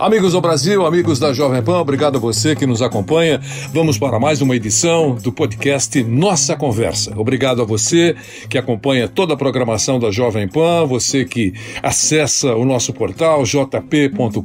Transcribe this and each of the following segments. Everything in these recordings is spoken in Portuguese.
Amigos do Brasil, amigos da Jovem Pan, obrigado a você que nos acompanha. Vamos para mais uma edição do podcast Nossa Conversa. Obrigado a você que acompanha toda a programação da Jovem Pan, você que acessa o nosso portal jp.com.br,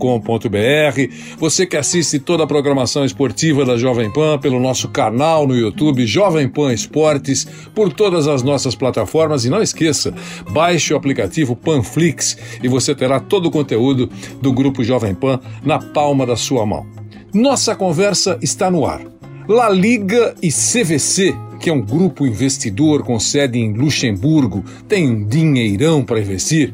você que assiste toda a programação esportiva da Jovem Pan pelo nosso canal no YouTube Jovem Pan Esportes, por todas as nossas plataformas e não esqueça, baixe o aplicativo Panflix e você terá todo o conteúdo do grupo Jovem Pan na palma da sua mão. Nossa conversa está no ar. La Liga e CVC, que é um grupo investidor com sede em Luxemburgo, tem um dinheirão para investir.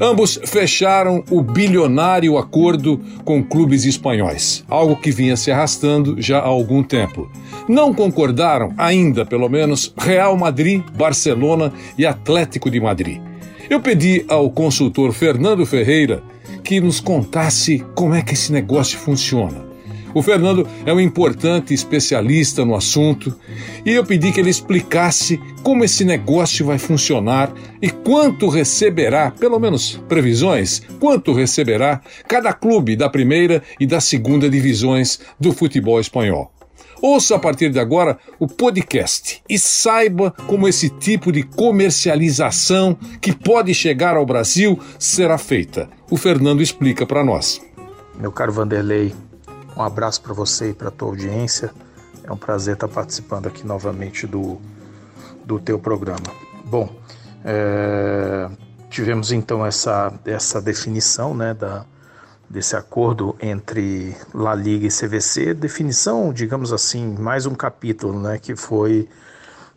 Ambos fecharam o bilionário acordo com clubes espanhóis, algo que vinha se arrastando já há algum tempo. Não concordaram ainda, pelo menos, Real Madrid, Barcelona e Atlético de Madrid. Eu pedi ao consultor Fernando Ferreira que nos contasse como é que esse negócio funciona. O Fernando é um importante especialista no assunto e eu pedi que ele explicasse como esse negócio vai funcionar e quanto receberá, pelo menos previsões, quanto receberá cada clube da primeira e da segunda divisões do futebol espanhol. Ouça a partir de agora o podcast e saiba como esse tipo de comercialização que pode chegar ao Brasil será feita o Fernando explica para nós. Meu caro Vanderlei, um abraço para você e para a tua audiência. É um prazer estar participando aqui novamente do, do teu programa. Bom, é, tivemos então essa, essa definição né, da, desse acordo entre La Liga e CVC, definição, digamos assim, mais um capítulo né, que foi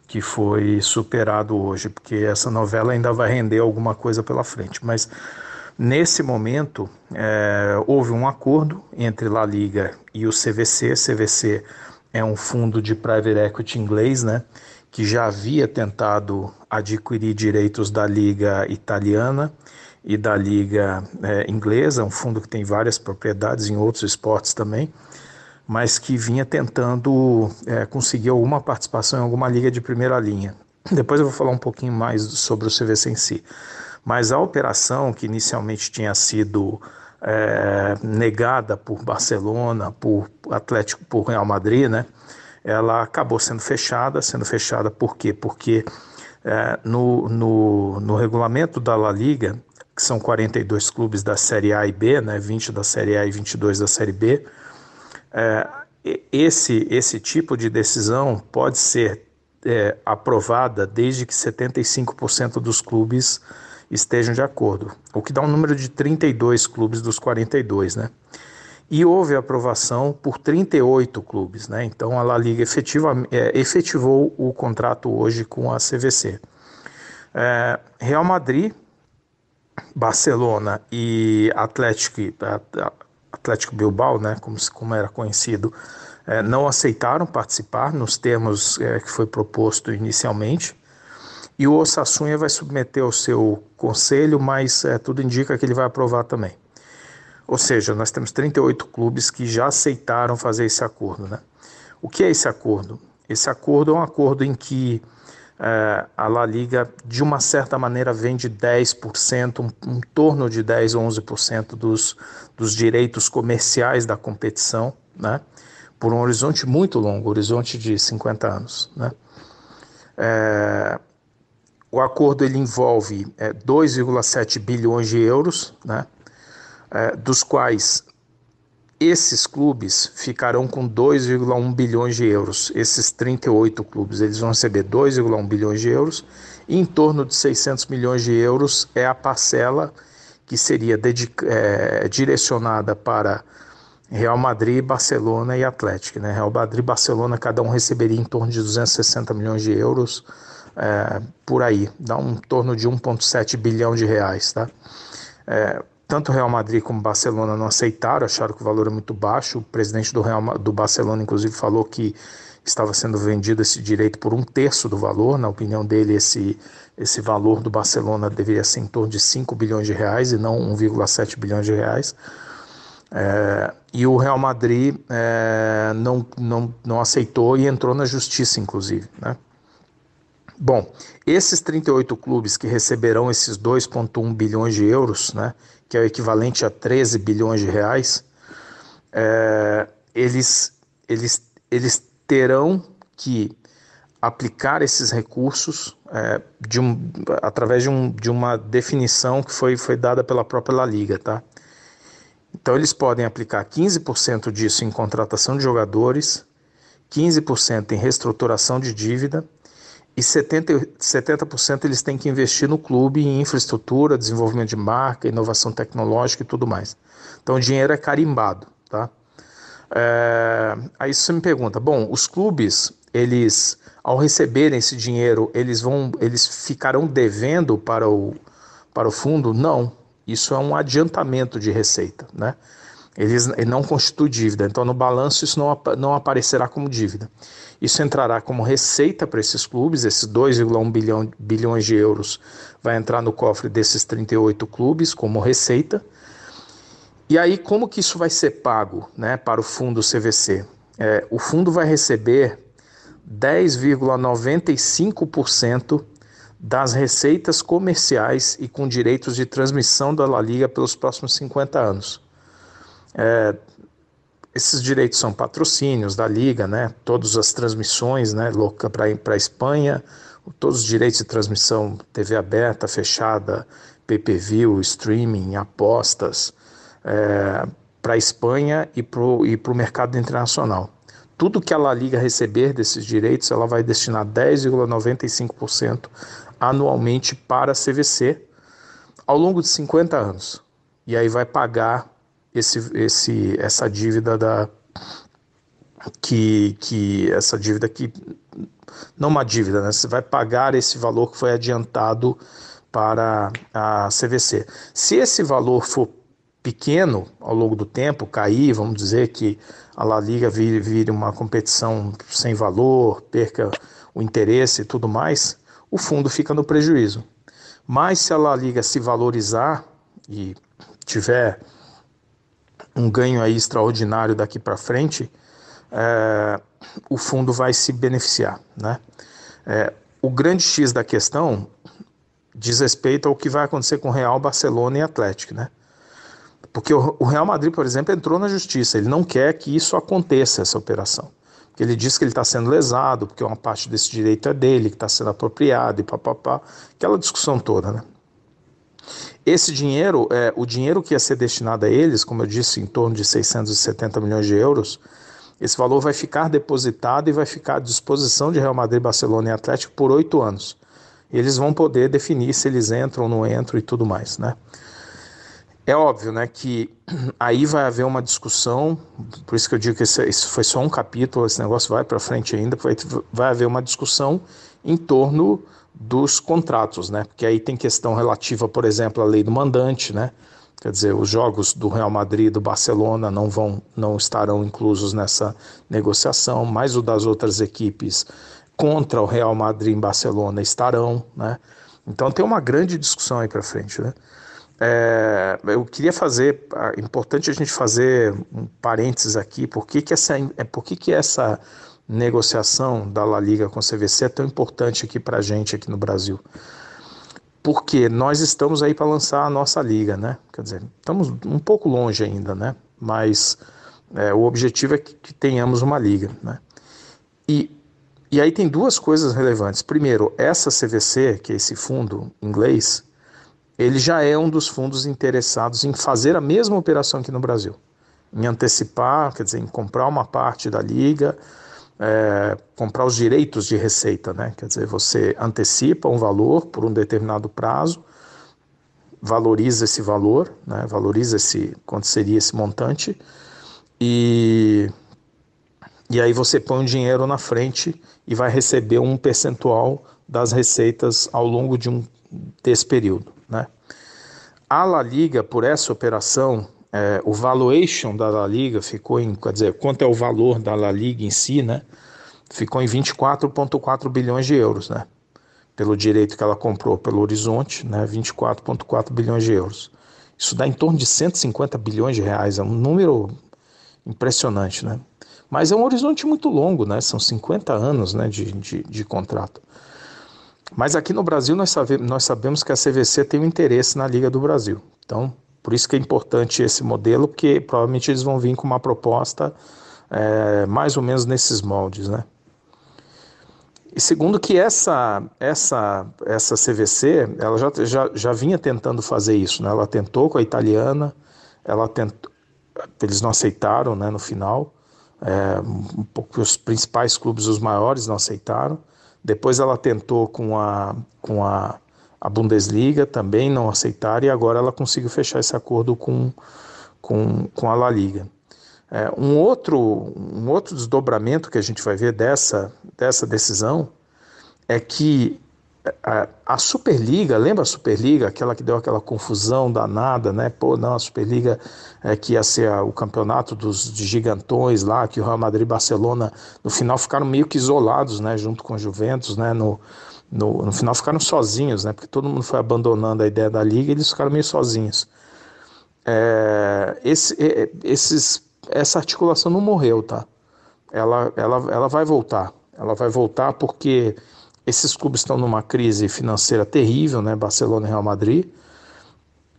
que foi superado hoje, porque essa novela ainda vai render alguma coisa pela frente. Mas Nesse momento, é, houve um acordo entre La Liga e o CVC. CVC é um fundo de private equity inglês, né, que já havia tentado adquirir direitos da Liga Italiana e da Liga é, Inglesa, um fundo que tem várias propriedades em outros esportes também, mas que vinha tentando é, conseguir alguma participação em alguma liga de primeira linha. Depois eu vou falar um pouquinho mais sobre o CVC em si. Mas a operação, que inicialmente tinha sido é, negada por Barcelona, por Atlético, por Real Madrid, né? Ela acabou sendo fechada, sendo fechada por quê? Porque é, no, no, no regulamento da La Liga, que são 42 clubes da Série A e B, né, 20 da Série A e 22 da Série B, é, esse, esse tipo de decisão pode ser é, aprovada desde que 75% dos clubes estejam de acordo, o que dá um número de 32 clubes dos 42, né? E houve aprovação por 38 clubes, né? Então a La Liga efetiva, é, efetivou o contrato hoje com a CVC. É, Real Madrid, Barcelona e Atlético, Atlético Bilbao, né? Como, como era conhecido, é, não aceitaram participar nos termos é, que foi proposto inicialmente e o Osassunha vai submeter ao seu conselho, mas é, tudo indica que ele vai aprovar também. Ou seja, nós temos 38 clubes que já aceitaram fazer esse acordo. Né? O que é esse acordo? Esse acordo é um acordo em que é, a La Liga, de uma certa maneira, vende 10%, um, um torno de 10 ou 11% dos, dos direitos comerciais da competição, né? por um horizonte muito longo, horizonte de 50 anos. Né? É, o acordo ele envolve é, 2,7 bilhões de euros, né, é, dos quais esses clubes ficarão com 2,1 bilhões de euros. Esses 38 clubes eles vão receber 2,1 bilhões de euros. Em torno de 600 milhões de euros é a parcela que seria é, direcionada para Real Madrid, Barcelona e Atlético. Né? Real Madrid e Barcelona, cada um receberia em torno de 260 milhões de euros é, por aí, dá um torno de 1,7 bilhão de reais. Tá? É, tanto o Real Madrid como o Barcelona não aceitaram, acharam que o valor é muito baixo. O presidente do, Real, do Barcelona, inclusive, falou que estava sendo vendido esse direito por um terço do valor. Na opinião dele, esse, esse valor do Barcelona deveria ser em torno de 5 bilhões de reais e não 1,7 bilhões de reais. É, e o Real Madrid é, não, não, não aceitou e entrou na justiça, inclusive. Né? Bom, esses 38 clubes que receberão esses 2,1 bilhões de euros, né, que é o equivalente a 13 bilhões de reais, é, eles, eles, eles terão que aplicar esses recursos é, de um, através de, um, de uma definição que foi, foi dada pela própria La Liga, tá? Então, eles podem aplicar 15% disso em contratação de jogadores, 15% em reestruturação de dívida e 70%, 70% eles têm que investir no clube em infraestrutura, desenvolvimento de marca, inovação tecnológica e tudo mais. Então, o dinheiro é carimbado, tá? É, aí você me pergunta, bom, os clubes, eles, ao receberem esse dinheiro, eles vão, eles ficarão devendo para o, para o fundo? Não, isso é um adiantamento de receita, né? Eles, ele não constitui dívida, então no balanço isso não, não aparecerá como dívida. Isso entrará como receita para esses clubes, esses 2,1 bilhão, bilhões de euros vai entrar no cofre desses 38 clubes como receita. E aí, como que isso vai ser pago né, para o fundo CVC? É, o fundo vai receber 10,95% das receitas comerciais e com direitos de transmissão da La Liga pelos próximos 50 anos. É, esses direitos são patrocínios da Liga, né? todas as transmissões né? para a Espanha, todos os direitos de transmissão, TV aberta, fechada, pay-per-view, streaming, apostas, é, para a Espanha e para o mercado internacional. Tudo que a La Liga receber desses direitos, ela vai destinar 10,95% anualmente para a CVC ao longo de 50 anos. E aí vai pagar esse, esse, essa dívida da que, que essa dívida que não uma dívida, né? Você vai pagar esse valor que foi adiantado para a CVC. Se esse valor for pequeno ao longo do tempo, cair, vamos dizer que a La Liga vire, vire uma competição sem valor, perca o interesse e tudo mais, o fundo fica no prejuízo. Mas se a La Liga se valorizar e tiver um ganho aí extraordinário daqui para frente, é, o fundo vai se beneficiar. Né? É, o grande X da questão diz respeito ao que vai acontecer com Real, Barcelona e Atlético. Né? Porque o Real Madrid, por exemplo, entrou na justiça, ele não quer que isso aconteça, essa operação que ele diz que ele está sendo lesado, porque uma parte desse direito é dele, que está sendo apropriado e papapá, aquela discussão toda, né? Esse dinheiro, é, o dinheiro que ia ser destinado a eles, como eu disse, em torno de 670 milhões de euros, esse valor vai ficar depositado e vai ficar à disposição de Real Madrid, Barcelona e Atlético por oito anos. Eles vão poder definir se eles entram ou não entram e tudo mais, né? É óbvio, né, que aí vai haver uma discussão, por isso que eu digo que esse, foi só um capítulo, esse negócio vai para frente ainda, vai, vai haver uma discussão em torno dos contratos, né, porque aí tem questão relativa, por exemplo, à lei do mandante, né, quer dizer, os jogos do Real Madrid e do Barcelona não vão, não estarão inclusos nessa negociação, mas o das outras equipes contra o Real Madrid em Barcelona estarão, né, então tem uma grande discussão aí para frente, né. É, eu queria fazer, é importante a gente fazer um parênteses aqui, por que, que, essa, é, por que, que essa negociação da La Liga com o CVC é tão importante aqui para a gente aqui no Brasil? Porque nós estamos aí para lançar a nossa liga, né? Quer dizer, estamos um pouco longe ainda, né? Mas é, o objetivo é que, que tenhamos uma liga, né? E, e aí tem duas coisas relevantes. Primeiro, essa CVC, que é esse fundo inglês, ele já é um dos fundos interessados em fazer a mesma operação aqui no Brasil, em antecipar, quer dizer, em comprar uma parte da liga, é, comprar os direitos de receita, né? Quer dizer, você antecipa um valor por um determinado prazo, valoriza esse valor, né? Valoriza esse quanto seria esse montante e e aí você põe um dinheiro na frente e vai receber um percentual das receitas ao longo de um desse período, né? A La Liga, por essa operação, é, o valuation da La Liga ficou em, quer dizer, quanto é o valor da La Liga em si, né? Ficou em 24,4 bilhões de euros, né? Pelo direito que ela comprou pelo Horizonte, né? 24,4 bilhões de euros. Isso dá em torno de 150 bilhões de reais, é um número impressionante, né? Mas é um horizonte muito longo, né? São 50 anos né, de, de, de contrato. Mas aqui no Brasil nós, sabe, nós sabemos que a CVC tem um interesse na Liga do Brasil. Então, por isso que é importante esse modelo, porque provavelmente eles vão vir com uma proposta é, mais ou menos nesses moldes, né? E segundo que essa essa essa CVC, ela já, já, já vinha tentando fazer isso, né? Ela tentou com a italiana, ela tentou, eles não aceitaram, né? No final, é, um pouco os principais clubes, os maiores, não aceitaram. Depois ela tentou com a, com a, a Bundesliga, também não aceitaram, e agora ela conseguiu fechar esse acordo com, com, com a La Liga. É, um, outro, um outro desdobramento que a gente vai ver dessa, dessa decisão é que a, Superliga, lembra a Superliga, aquela que deu aquela confusão danada, né? Pô, não, a Superliga é, que ia ser o campeonato dos gigantões lá, que o Real Madrid e Barcelona no final ficaram meio que isolados, né? Junto com o Juventus, né? No, no, no final ficaram sozinhos, né? Porque todo mundo foi abandonando a ideia da liga e eles ficaram meio sozinhos. É, esse, esses, essa articulação não morreu, tá? Ela, ela, ela vai voltar. Ela vai voltar porque esses clubes estão numa crise financeira terrível, né? Barcelona e Real Madrid.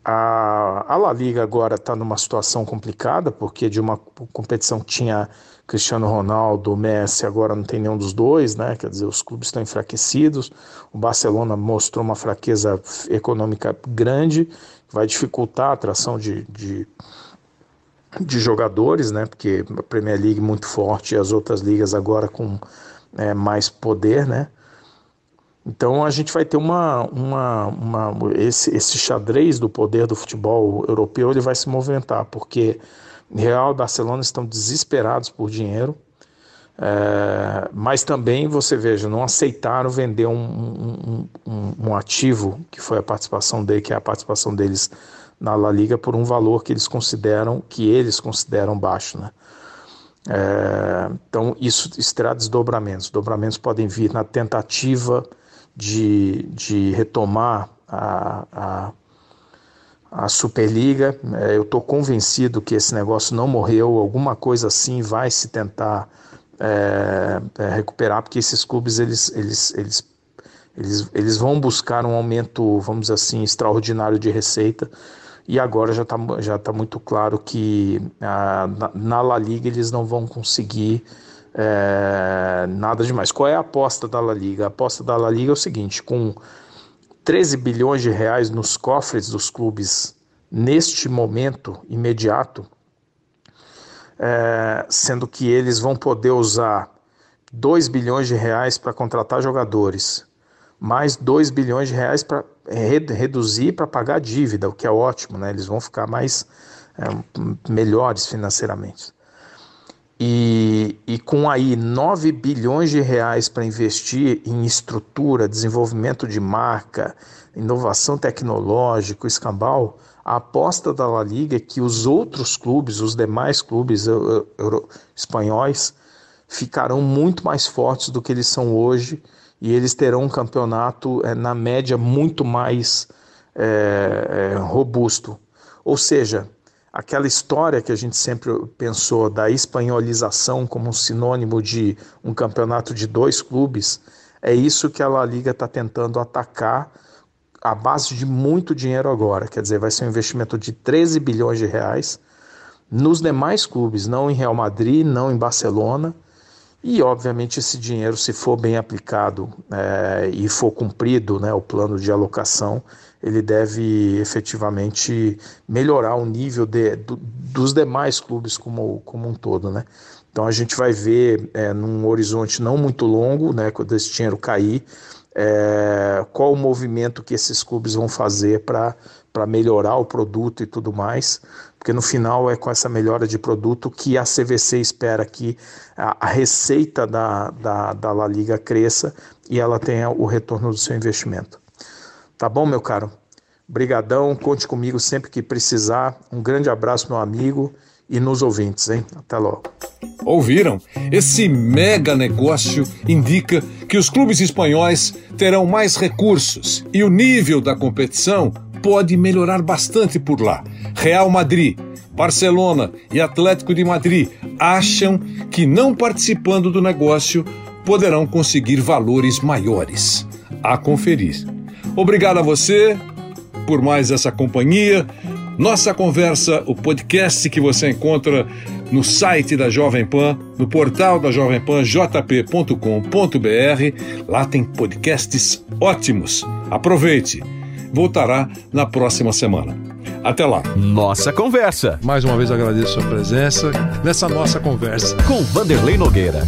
A, a La Liga agora está numa situação complicada, porque de uma competição que tinha Cristiano Ronaldo, Messi, agora não tem nenhum dos dois, né? Quer dizer, os clubes estão enfraquecidos. O Barcelona mostrou uma fraqueza econômica grande, que vai dificultar a atração de, de, de jogadores, né? Porque a Premier League muito forte e as outras ligas agora com é, mais poder, né? Então a gente vai ter uma, uma, uma esse, esse xadrez do poder do futebol europeu ele vai se movimentar porque Real Barcelona estão desesperados por dinheiro, é, mas também você veja não aceitaram vender um, um, um, um, ativo que foi a participação dele, que é a participação deles na La Liga por um valor que eles consideram que eles consideram baixo, né? É, então isso, isso terá desdobramentos. Dobramentos podem vir na tentativa de, de retomar a, a, a Superliga. É, eu estou convencido que esse negócio não morreu, alguma coisa assim vai se tentar é, é, recuperar, porque esses clubes eles, eles, eles, eles, eles vão buscar um aumento, vamos dizer assim, extraordinário de receita. E agora já está já tá muito claro que ah, na, na La Liga eles não vão conseguir é, nada demais. Qual é a aposta da La Liga? A aposta da La Liga é o seguinte: com 13 bilhões de reais nos cofres dos clubes neste momento imediato, é, sendo que eles vão poder usar 2 bilhões de reais para contratar jogadores, mais 2 bilhões de reais para reduzir para pagar a dívida, o que é ótimo, né? Eles vão ficar mais é, melhores financeiramente e, e com aí 9 bilhões de reais para investir em estrutura, desenvolvimento de marca, inovação tecnológica, escambau, a aposta da La Liga é que os outros clubes, os demais clubes euro, euro, espanhóis, ficarão muito mais fortes do que eles são hoje e eles terão um campeonato é, na média muito mais é, é, robusto. Ou seja, aquela história que a gente sempre pensou da espanholização como um sinônimo de um campeonato de dois clubes, é isso que a La Liga está tentando atacar a base de muito dinheiro agora. Quer dizer, vai ser um investimento de 13 bilhões de reais nos demais clubes, não em Real Madrid, não em Barcelona. E, obviamente, esse dinheiro, se for bem aplicado é, e for cumprido né, o plano de alocação, ele deve efetivamente melhorar o nível de, do, dos demais clubes como, como um todo, né? Então a gente vai ver é, num horizonte não muito longo, né, quando esse dinheiro cair, é, qual o movimento que esses clubes vão fazer para melhorar o produto e tudo mais, porque no final é com essa melhora de produto que a CVC espera que a, a receita da, da, da La Liga cresça e ela tenha o retorno do seu investimento. Tá bom, meu caro? Brigadão, conte comigo sempre que precisar. Um grande abraço, meu amigo, e nos ouvintes, hein? Até logo. Ouviram? Esse mega negócio indica que os clubes espanhóis terão mais recursos e o nível da competição pode melhorar bastante por lá. Real Madrid, Barcelona e Atlético de Madrid acham que não participando do negócio poderão conseguir valores maiores. A conferir. Obrigado a você por mais essa companhia. Nossa Conversa, o podcast que você encontra no site da Jovem Pan, no portal da Jovem Pan, jp.com.br. Lá tem podcasts ótimos. Aproveite. Voltará na próxima semana. Até lá. Nossa Conversa. Mais uma vez agradeço a sua presença nessa nossa conversa. Com Vanderlei Nogueira.